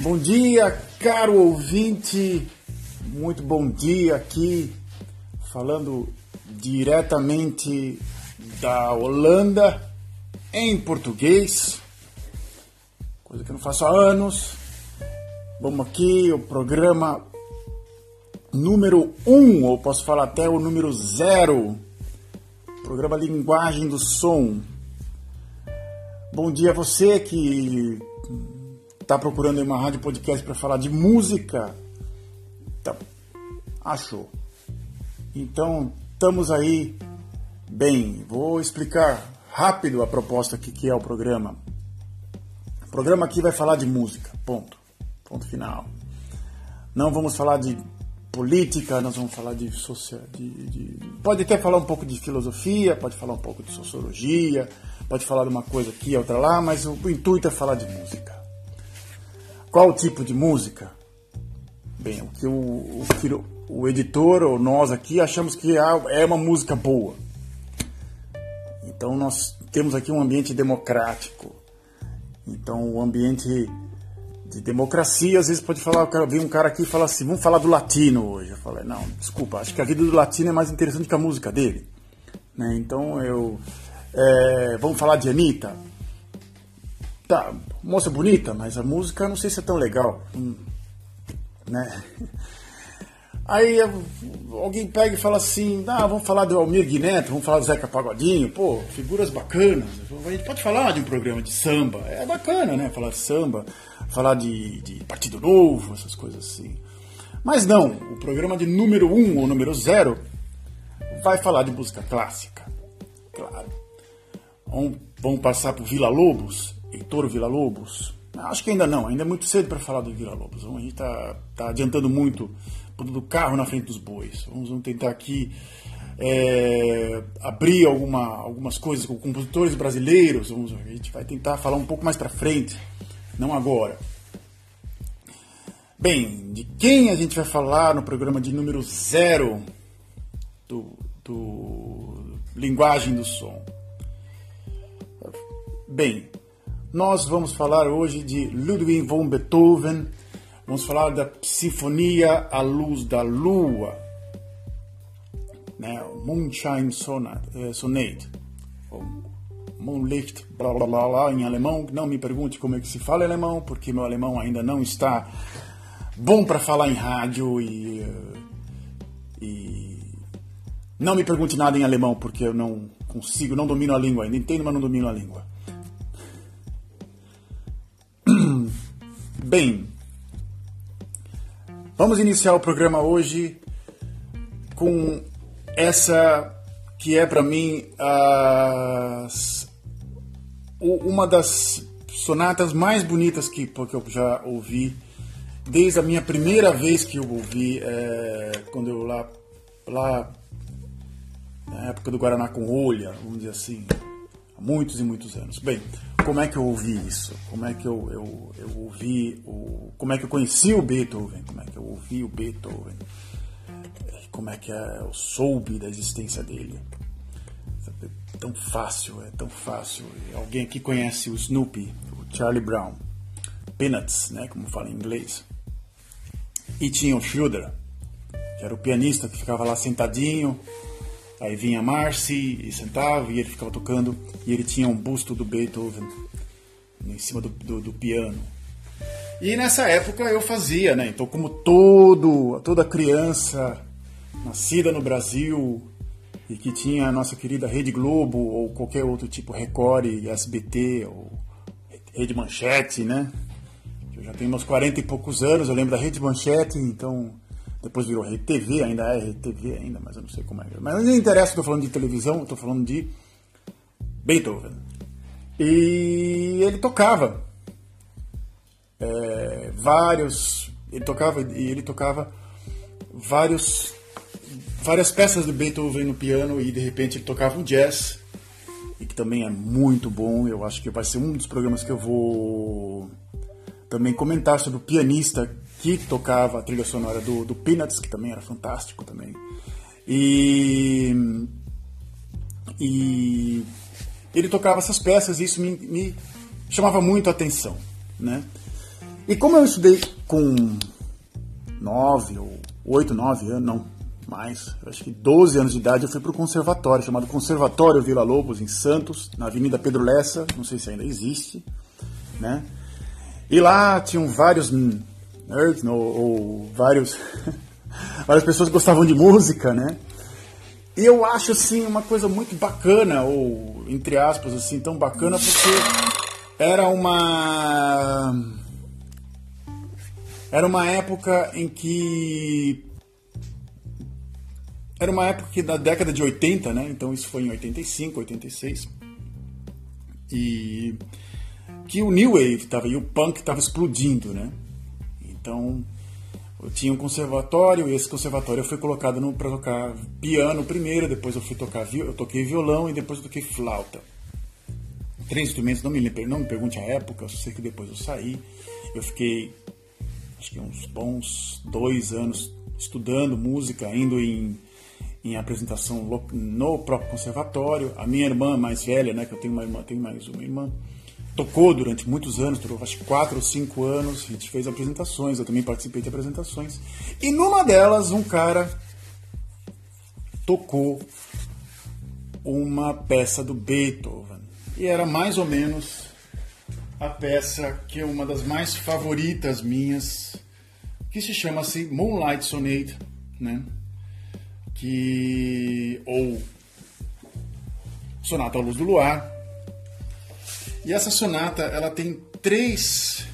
Bom dia, caro ouvinte. Muito bom dia aqui, falando diretamente da Holanda em português, coisa que eu não faço há anos. Vamos aqui, o programa número 1, um, ou posso falar até o número 0, programa Linguagem do Som. Bom dia a você que está procurando uma rádio podcast para falar de música. Então, achou. Então, estamos aí. Bem, vou explicar rápido a proposta aqui que é o programa. O programa aqui vai falar de música, ponto. Ponto final. Não vamos falar de política, nós vamos falar de, social, de, de, Pode até falar um pouco de filosofia, pode falar um pouco de sociologia, pode falar de uma coisa aqui, outra lá, mas o, o intuito é falar de música. Qual o tipo de música? Bem, o que o, o, o editor ou nós aqui achamos que é, é uma música boa. Então nós temos aqui um ambiente democrático. Então o ambiente de democracia, às vezes pode falar, eu quero ver um cara aqui e falar assim, vamos falar do latino hoje. Eu falei, não, desculpa, acho que a vida do latino é mais interessante que a música dele. Né? Então eu. É, vamos falar de Anitta. Tá, moça bonita, mas a música não sei se é tão legal. Hum, né? Aí alguém pega e fala assim, ah, vamos falar do Almir Guineto, vamos falar do Zeca Pagodinho, pô, figuras bacanas. A gente pode falar de um programa de samba, é bacana, né? Falar de samba, falar de, de Partido Novo, essas coisas assim. Mas não, o programa de número 1 um, ou número 0 vai falar de música clássica, claro. Vamos, vamos passar por Vila Lobos, Heitor Vila Lobos? Acho que ainda não, ainda é muito cedo para falar do Vila Lobos. A gente está tá adiantando muito do carro na frente dos bois. Vamos, vamos tentar aqui é, abrir alguma, algumas coisas com compositores brasileiros. Vamos, a gente vai tentar falar um pouco mais para frente, não agora. Bem, de quem a gente vai falar no programa de número zero do, do Linguagem do Som? Bem, nós vamos falar hoje de Ludwig von Beethoven, vamos falar da Sinfonia à Luz da Lua, né, Moonshine eh, Sonate, ou Moonlicht, blá blá blá blá, em alemão. Não me pergunte como é que se fala alemão, porque meu alemão ainda não está bom para falar em rádio e, eh, e não me pergunte nada em alemão, porque eu não consigo, não domino a língua ainda. Entendo, mas não domino a língua. Bem, vamos iniciar o programa hoje com essa que é para mim as, uma das sonatas mais bonitas que, que eu já ouvi desde a minha primeira vez que eu ouvi é, quando eu lá lá na época do Guaraná com Olha, vamos dizer assim, há muitos e muitos anos. Bem, como é que eu ouvi isso? Como é que eu, eu, eu ouvi o. Como é que eu conheci o Beethoven? Como é que eu ouvi o Beethoven? Como é que eu soube da existência dele? É tão fácil, é tão fácil. Alguém aqui conhece o Snoopy, o Charlie Brown. Peanuts, né, como fala em inglês. E tinha o Schroeder, que era o pianista que ficava lá sentadinho, Aí vinha Marcy e sentava e ele ficava tocando e ele tinha um busto do Beethoven em cima do, do, do piano. E nessa época eu fazia, né? Então como todo, toda criança nascida no Brasil e que tinha a nossa querida Rede Globo ou qualquer outro tipo Record, SBT ou Rede Manchete, né? Eu já tenho meus 40 e poucos anos, eu lembro da Rede Manchete, então depois virou Rede TV, ainda é Rede TV ainda, mas eu não sei como é. Mas não interessa, estou falando de televisão, estou falando de Beethoven. E ele tocava é, vários, ele tocava e ele tocava vários várias peças de Beethoven no piano e de repente ele tocava um jazz e que também é muito bom. Eu acho que vai ser um dos programas que eu vou também comentar sobre o pianista que tocava a trilha sonora do, do Peanuts, que também era fantástico também. E, e ele tocava essas peças e isso me, me chamava muito a atenção, né? E como eu estudei com 9 ou 8, 9 anos, não, mais, acho que 12 anos de idade, eu fui para o conservatório, chamado Conservatório Vila Lobos, em Santos, na Avenida Pedro Lessa, não sei se ainda existe, né? E lá tinham vários nerds, ou, ou vários, várias pessoas gostavam de música, né? E eu acho, assim, uma coisa muito bacana, ou, entre aspas, assim, tão bacana, porque era uma... Era uma época em que era uma época que da década de 80, né? Então isso foi em 85, 86. E que o New Wave estava e o punk estava explodindo, né? Então eu tinha um conservatório e esse conservatório foi colocado para tocar piano primeiro, depois eu fui tocar eu toquei violão e depois eu toquei flauta. Três instrumentos, não me, não me pergunte a época, eu sei que depois eu saí. Eu fiquei acho que uns bons dois anos estudando música, indo em em apresentação no próprio conservatório. A minha irmã mais velha, né, que eu tenho uma irmã, tenho mais uma irmã, tocou durante muitos anos, durou acho que quatro ou cinco anos, a gente fez apresentações, eu também participei de apresentações. E numa delas, um cara tocou uma peça do Beethoven. E era mais ou menos a peça que é uma das mais favoritas minhas, que se chama-se Moonlight Sonate, né? que ou Sonata à Luz do Luar. E essa sonata ela tem três,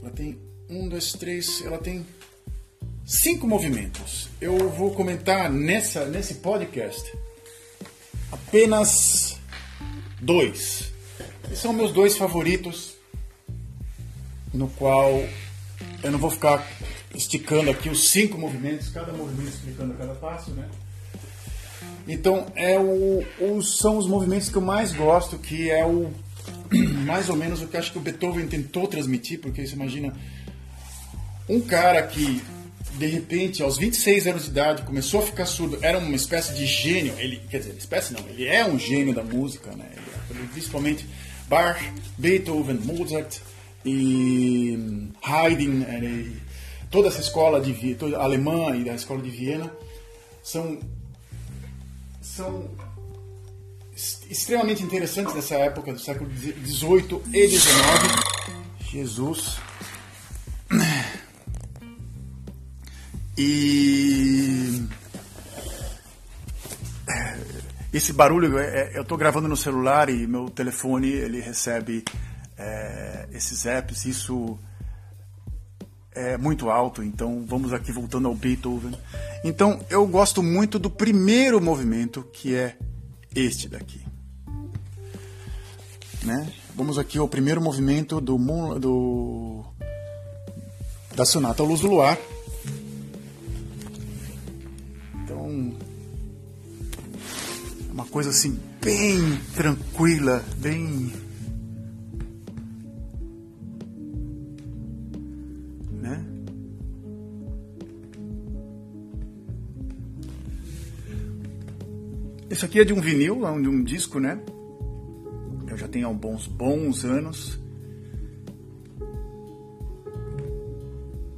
ela tem um, dois, três, ela tem cinco movimentos. Eu vou comentar nessa nesse podcast apenas dois. E são meus dois favoritos, no qual eu não vou ficar esticando aqui os cinco movimentos, cada movimento explicando cada passo, né? Então é o, o, são os movimentos que eu mais gosto, que é o mais ou menos o que acho que o Beethoven tentou transmitir, porque você imagina um cara que de repente aos 26 anos de idade começou a ficar surdo, era uma espécie de gênio, ele quer dizer, espécie não, ele é um gênio da música, né? Ele, principalmente Bach, Beethoven, Mozart e Haydn, toda essa escola de toda alemã e da escola de Viena são são extremamente interessantes nessa época do século XVIII e XIX. Jesus. E esse barulho, é, é, eu estou gravando no celular e meu telefone ele recebe é, esses apps. Isso é muito alto, então vamos aqui voltando ao Beethoven. Então eu gosto muito do primeiro movimento, que é este daqui. Né? Vamos aqui ao primeiro movimento do, do da sonata Luz do Luar. Então, é uma coisa assim bem tranquila, bem Isso aqui é de um vinil, de um disco, né? Eu já tenho há bons, anos.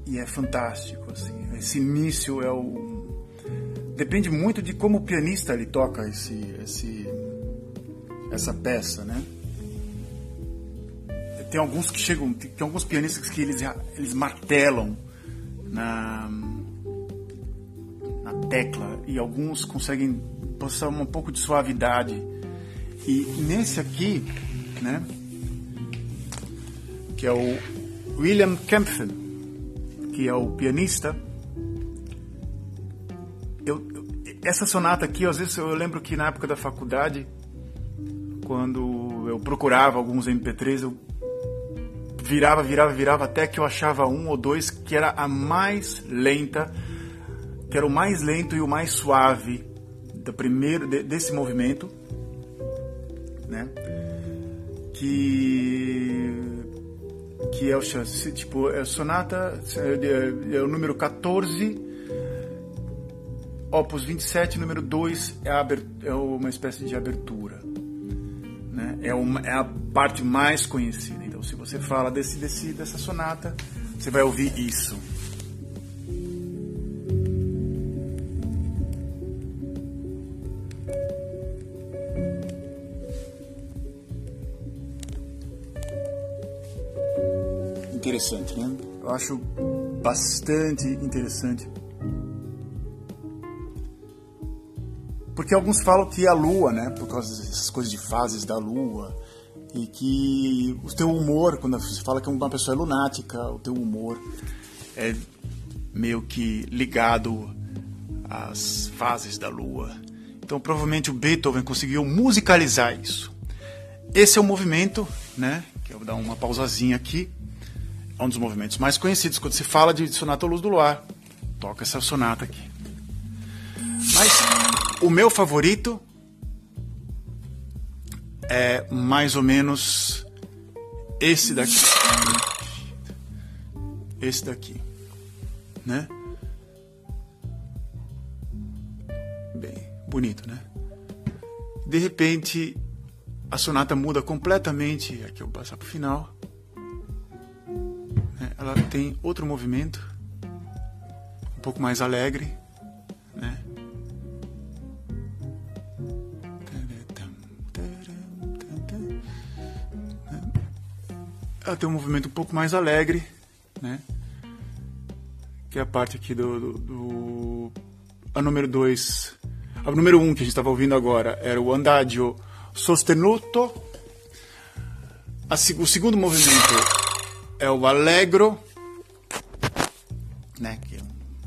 E é fantástico, assim. Esse início é o... Depende muito de como o pianista ele toca esse, esse, essa peça, né? Tem alguns que chegam, tem alguns pianistas que eles, eles martelam na, na tecla e alguns conseguem passar um pouco de suavidade. E nesse aqui, né, que é o William Kempfen, que é o pianista, eu, essa sonata aqui, às vezes eu lembro que na época da faculdade, quando eu procurava alguns MP3, eu virava, virava, virava, até que eu achava um ou dois que era a mais lenta, que era o mais lento e o mais suave do primeiro de, desse movimento, né? Que que é o tipo é sonata é, é o número 14 Opus 27, número 2 é, a, é uma espécie de abertura. Né? É, uma, é a parte mais conhecida. Então, se você fala desse, desse, dessa sonata, você vai ouvir isso. Interessante, né? Eu acho bastante interessante. Porque alguns falam que a lua, né, por causa dessas coisas de fases da lua, e que o teu humor, quando você fala que uma pessoa é lunática, o teu humor é meio que ligado às fases da lua. Então, provavelmente o Beethoven conseguiu musicalizar isso. Esse é o movimento, né? Que eu vou dar uma pausazinha aqui. É um dos movimentos mais conhecidos quando se fala de Sonata Luz do Luar. Toca essa sonata aqui. Mas o meu favorito é mais ou menos esse daqui. Esse daqui, né? Bem, bonito, né? De repente, a sonata muda completamente. Aqui eu vou passar para o final. Ela tem outro movimento, um pouco mais alegre, né? ela tem um movimento um pouco mais alegre, né? Que é a parte aqui do. do, do a número 2. A número 1 um que a gente estava ouvindo agora era o Andagio Sostenuto. A, o segundo movimento é o Allegro, né? É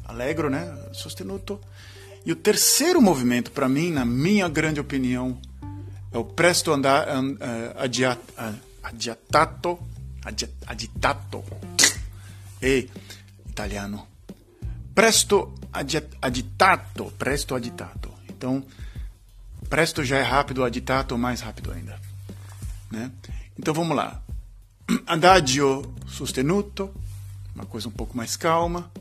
Allegro, né? Sostenuto. E o terceiro movimento, para mim, na minha grande opinião, é o Presto andar, uh, Adiatato agitato e italiano presto agitato presto agitato então presto já é rápido agitato mais rápido ainda né então vamos lá adagio sostenuto uma coisa um pouco mais calma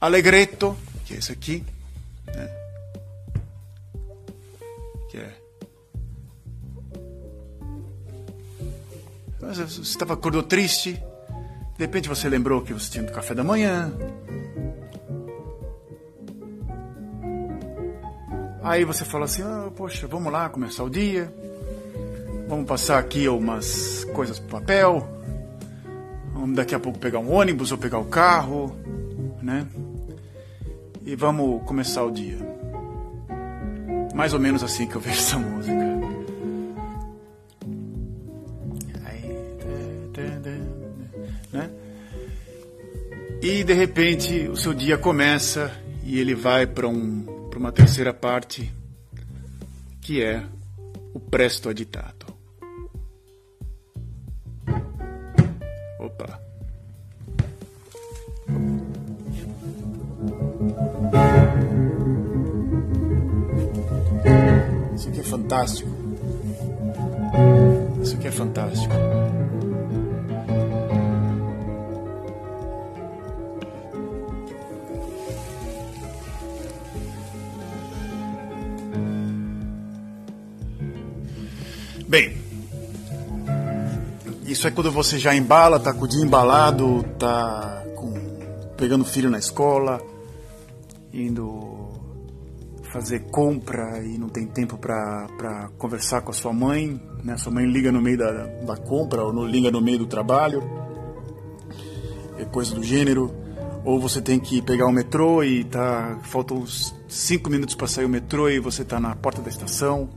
allegretto que é esse aqui né? que é Você estava acordou triste, de repente você lembrou que você tinha um café da manhã. Aí você fala assim: ah, Poxa, vamos lá começar o dia. Vamos passar aqui umas coisas para papel. Vamos daqui a pouco pegar um ônibus ou pegar o carro, né? E vamos começar o dia. Mais ou menos assim que eu vejo essa música. E de repente o seu dia começa e ele vai para um, uma terceira parte, que é o presto aditato. Isso aqui é fantástico. Isso aqui é fantástico. Bem, isso é quando você já embala, tá com o dia embalado, tá com, pegando filho na escola, indo fazer compra e não tem tempo para conversar com a sua mãe, né? Sua mãe liga no meio da, da compra ou no, liga no meio do trabalho, é coisa do gênero. Ou você tem que pegar o metrô e tá faltam uns 5 minutos para sair o metrô e você está na porta da estação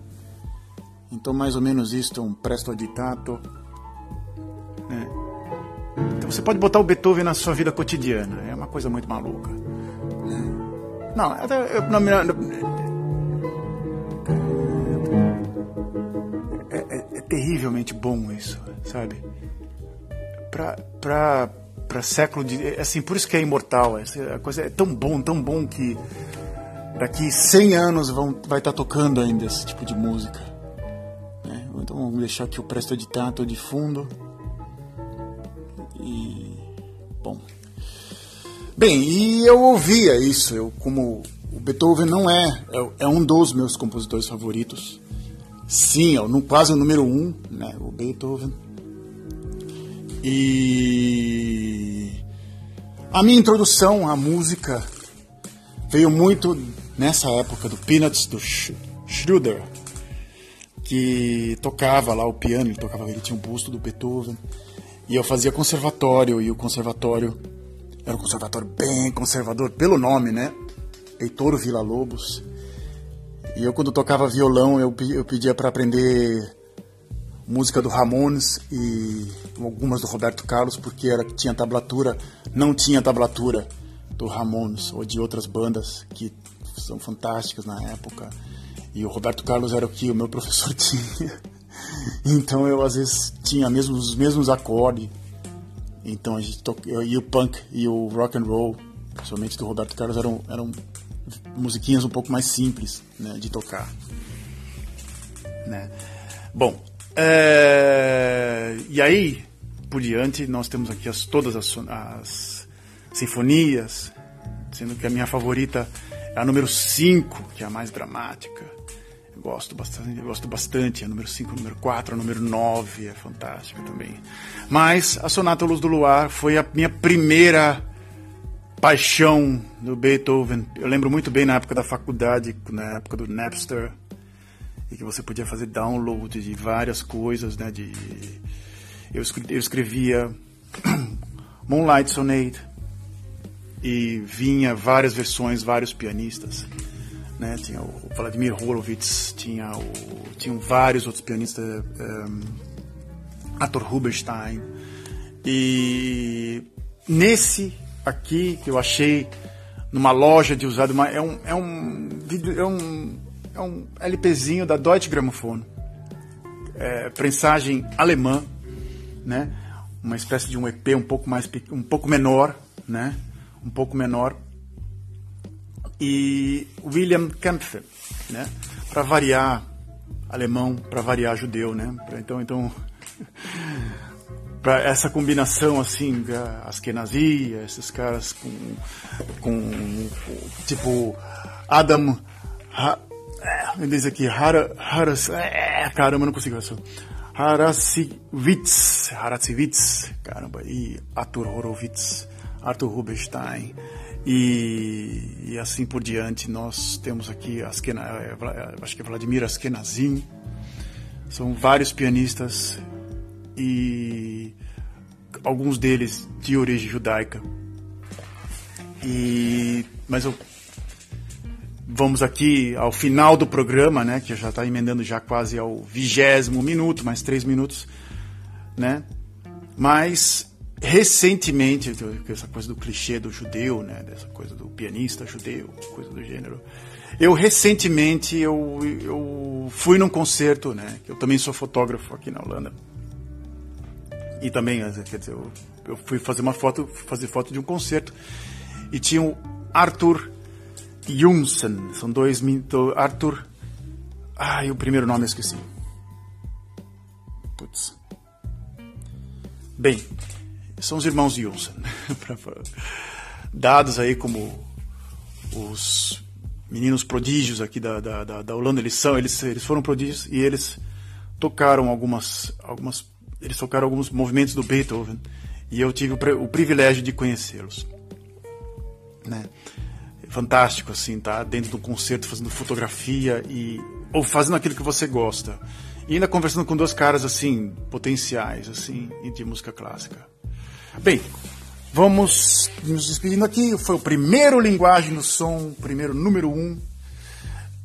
então, mais ou menos isso é um presto aditato. Né? Então, você pode botar o Beethoven na sua vida cotidiana. É uma coisa muito maluca. Né? Não, eu, não, é, é, é, terrivelmente bom isso, sabe? Pra, pra, pra século de. É assim, por isso que é imortal. Essa coisa é tão bom, tão bom que daqui 100 anos vão, vai estar tá tocando ainda esse tipo de música. Então vamos deixar aqui o Presto Editato de fundo. Bem, e eu ouvia isso. Eu, como o Beethoven não é, é, é um dos meus compositores favoritos. Sim, é no, quase o número um, né, o Beethoven. E a minha introdução à música veio muito nessa época do Peanuts, do Schroeder, que tocava lá o piano, ele tocava, ele tinha um busto do Beethoven. E eu fazia conservatório, e o conservatório era um conservatório bem conservador, pelo nome, né? Heitor Vila Lobos. E eu, quando tocava violão, eu, eu pedia para aprender música do Ramones e algumas do Roberto Carlos, porque era, tinha tablatura, não tinha tablatura do Ramones ou de outras bandas que são fantásticas na época. E o Roberto Carlos era o que o meu professor tinha. Então eu às vezes tinha mesmo, os mesmos acordes. Então a gente to... e o punk e o rock and roll, principalmente do Roberto Carlos, eram, eram musiquinhas um pouco mais simples né, de tocar. Né? Bom, é... e aí por diante nós temos aqui as, todas as, as sinfonias, sendo que a minha favorita é a número 5, que é a mais dramática. Eu gosto bastante, eu gosto bastante. A número 5, a número 4, a número 9 é fantástica também. Mas a Sonata Luz do Luar foi a minha primeira paixão do Beethoven. Eu lembro muito bem na época da faculdade, na época do Napster, e que você podia fazer download de várias coisas, né? De eu, escrevia Moonlight Sonate, e vinha várias versões, vários pianistas. Né? Tinha o Vladimir Horowitz, tinha o, tinham vários outros pianistas, um, Arthur Rubinstein. E nesse aqui que eu achei numa loja de usado, uma, é um é um é um é um LPzinho da Deutsche Grammophon, é, prensagem alemã, né? Uma espécie de um EP um pouco mais um pouco menor, né? um pouco menor, e William Kempfer, né? Para variar alemão, para variar judeu, né? Pra, então, então para essa combinação assim, Askenazi, esses caras com, com tipo Adam ha, é, diz aqui Hara, Haras, é, caramba, não consigo isso. Harasivitz, Harasivitz, caramba, e Arthur Horowitz Arthur Rubinstein e, e assim por diante. Nós temos aqui, Askena, é, é, acho que é Vladimir Askenazin, são vários pianistas e alguns deles de origem judaica. E, mas eu, vamos aqui ao final do programa, né, que já está emendando já quase ao vigésimo minuto, mais três minutos, né? Mas recentemente, essa coisa do clichê do judeu, né, dessa coisa do pianista judeu, coisa do gênero. Eu recentemente eu, eu fui num concerto, né, eu também sou fotógrafo aqui na Holanda. E também, quer dizer, eu, eu fui fazer uma foto, fazer foto de um concerto e tinha o Arthur Jungsen, são dois Arthur Ai, o primeiro nome eu esqueci. Putz. Bem, são os irmãos Wilson. Dados aí como os meninos prodígios aqui da, da, da, Holanda, eles são, eles, eles foram prodígios e eles tocaram algumas, algumas, eles tocaram alguns movimentos do Beethoven e eu tive o, o privilégio de conhecê-los, né? Fantástico assim, tá dentro do concerto fazendo fotografia e ou fazendo aquilo que você gosta e ainda conversando com dois caras assim potenciais assim de música clássica. Bem, vamos nos despedindo aqui. Foi o primeiro Linguagem do Som, primeiro número um.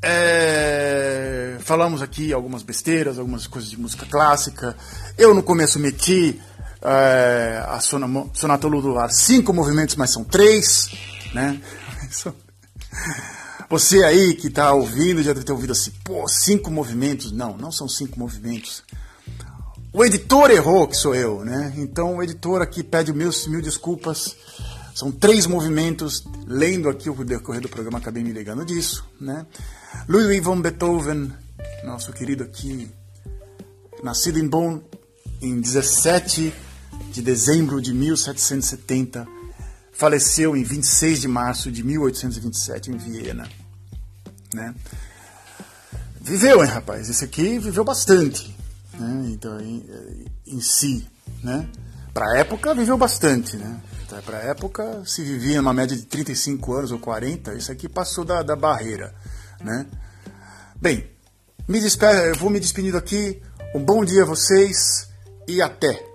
É, falamos aqui algumas besteiras, algumas coisas de música clássica. Eu no começo meti é, a Sonata Ludular cinco movimentos, mas são três, né? Você aí que está ouvindo já deve ter ouvido assim, pô, cinco movimentos. Não, não são cinco movimentos. O editor errou, que sou eu, né? Então o editor aqui pede mil, mil desculpas. São três movimentos. Lendo aqui o decorrer do programa, acabei me ligando disso, né? Ludwig von Beethoven, nosso querido aqui, nascido em Bonn em 17 de dezembro de 1770, faleceu em 26 de março de 1827 em Viena, né? Viveu, hein, rapaz? Esse aqui viveu bastante né? então, em, em, si, né? Para a época, viveu bastante, né? Para a época, se vivia uma média de 35 anos ou 40, isso aqui passou da, da barreira, né? Bem, me despe... eu vou me despedindo aqui. Um bom dia a vocês e até!